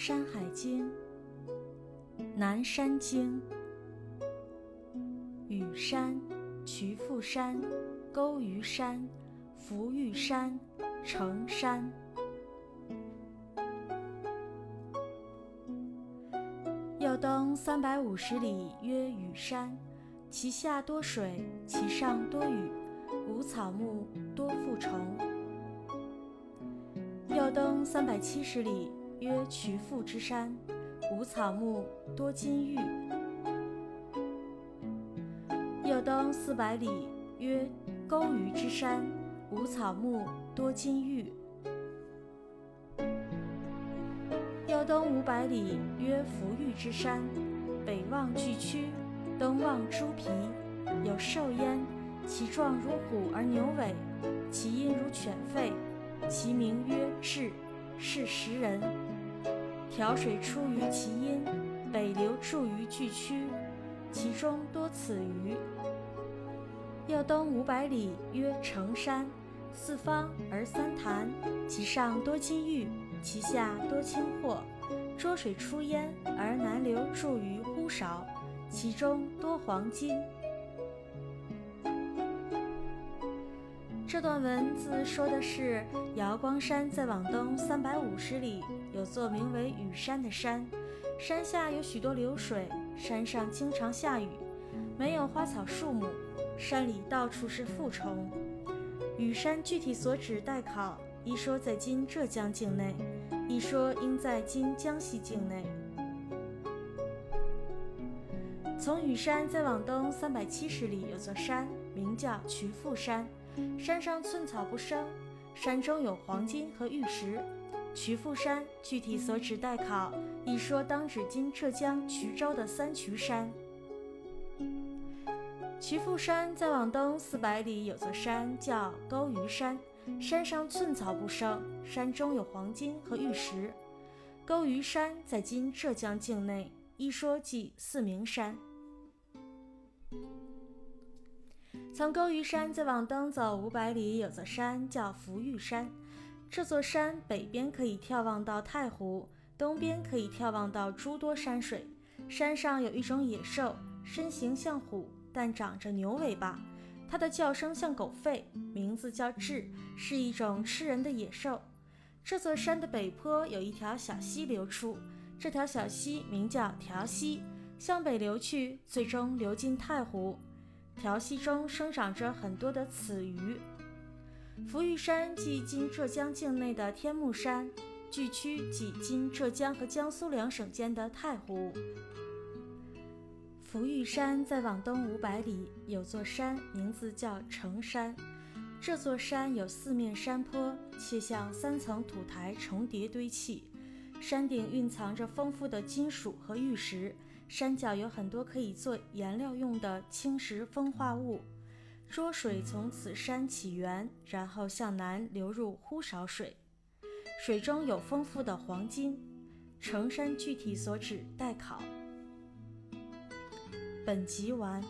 山海经》南山经，羽山、瞿父山、钩鱼山、浮玉山、成山。又登三百五十里，曰羽山，其下多水，其上多雨，无草木，多负虫。又登三百七十里，曰瞿阜之山，无草木，多金玉。又登四百里，曰钩鱼之山，无草木，多金玉。又登五百里，曰浮玉之山，北望巨曲，东望诸皮，有兽焉，其状如虎而牛尾，其音如犬吠。其名曰雉，是食人。调水出于其阴，北流注于巨曲，其中多此鱼。又登五百里，曰成山，四方而三潭，其上多金玉，其下多青货。浊水出焉，而南流注于呼韶，其中多黄金。这段文字说的是瑶光山再往东三百五十里，有座名为雨山的山，山下有许多流水，山上经常下雨，没有花草树木，山里到处是负虫。雨山具体所指待考，一说在今浙江境内，一说应在今江西境内。从雨山再往东三百七十里，有座山，名叫瞿阜山。山上寸草不生，山中有黄金和玉石。瞿父山具体所指待考，一说当指今浙江衢州的三衢山。瞿父山再往东四百里有座山叫钩鱼山，山上寸草不生，山中有黄金和玉石。钩鱼山在今浙江境内，一说即四明山。从钩鱼山再往东走五百里，有座山叫浮玉山。这座山北边可以眺望到太湖，东边可以眺望到诸多山水。山上有一种野兽，身形像虎，但长着牛尾巴。它的叫声像狗吠，名字叫雉，是一种吃人的野兽。这座山的北坡有一条小溪流出，这条小溪名叫条溪，向北流去，最终流进太湖。条溪中生长着很多的此鱼。浮玉山即今浙江境内的天目山，巨曲即今浙江和江苏两省间的太湖。浮玉山再往东五百里，有座山，名字叫成山。这座山有四面山坡，且像三层土台重叠堆砌，山顶蕴藏着丰富的金属和玉石。山脚有很多可以做颜料用的青石风化物，浊水从此山起源，然后向南流入呼韶水，水中有丰富的黄金。成山具体所指待考。本集完。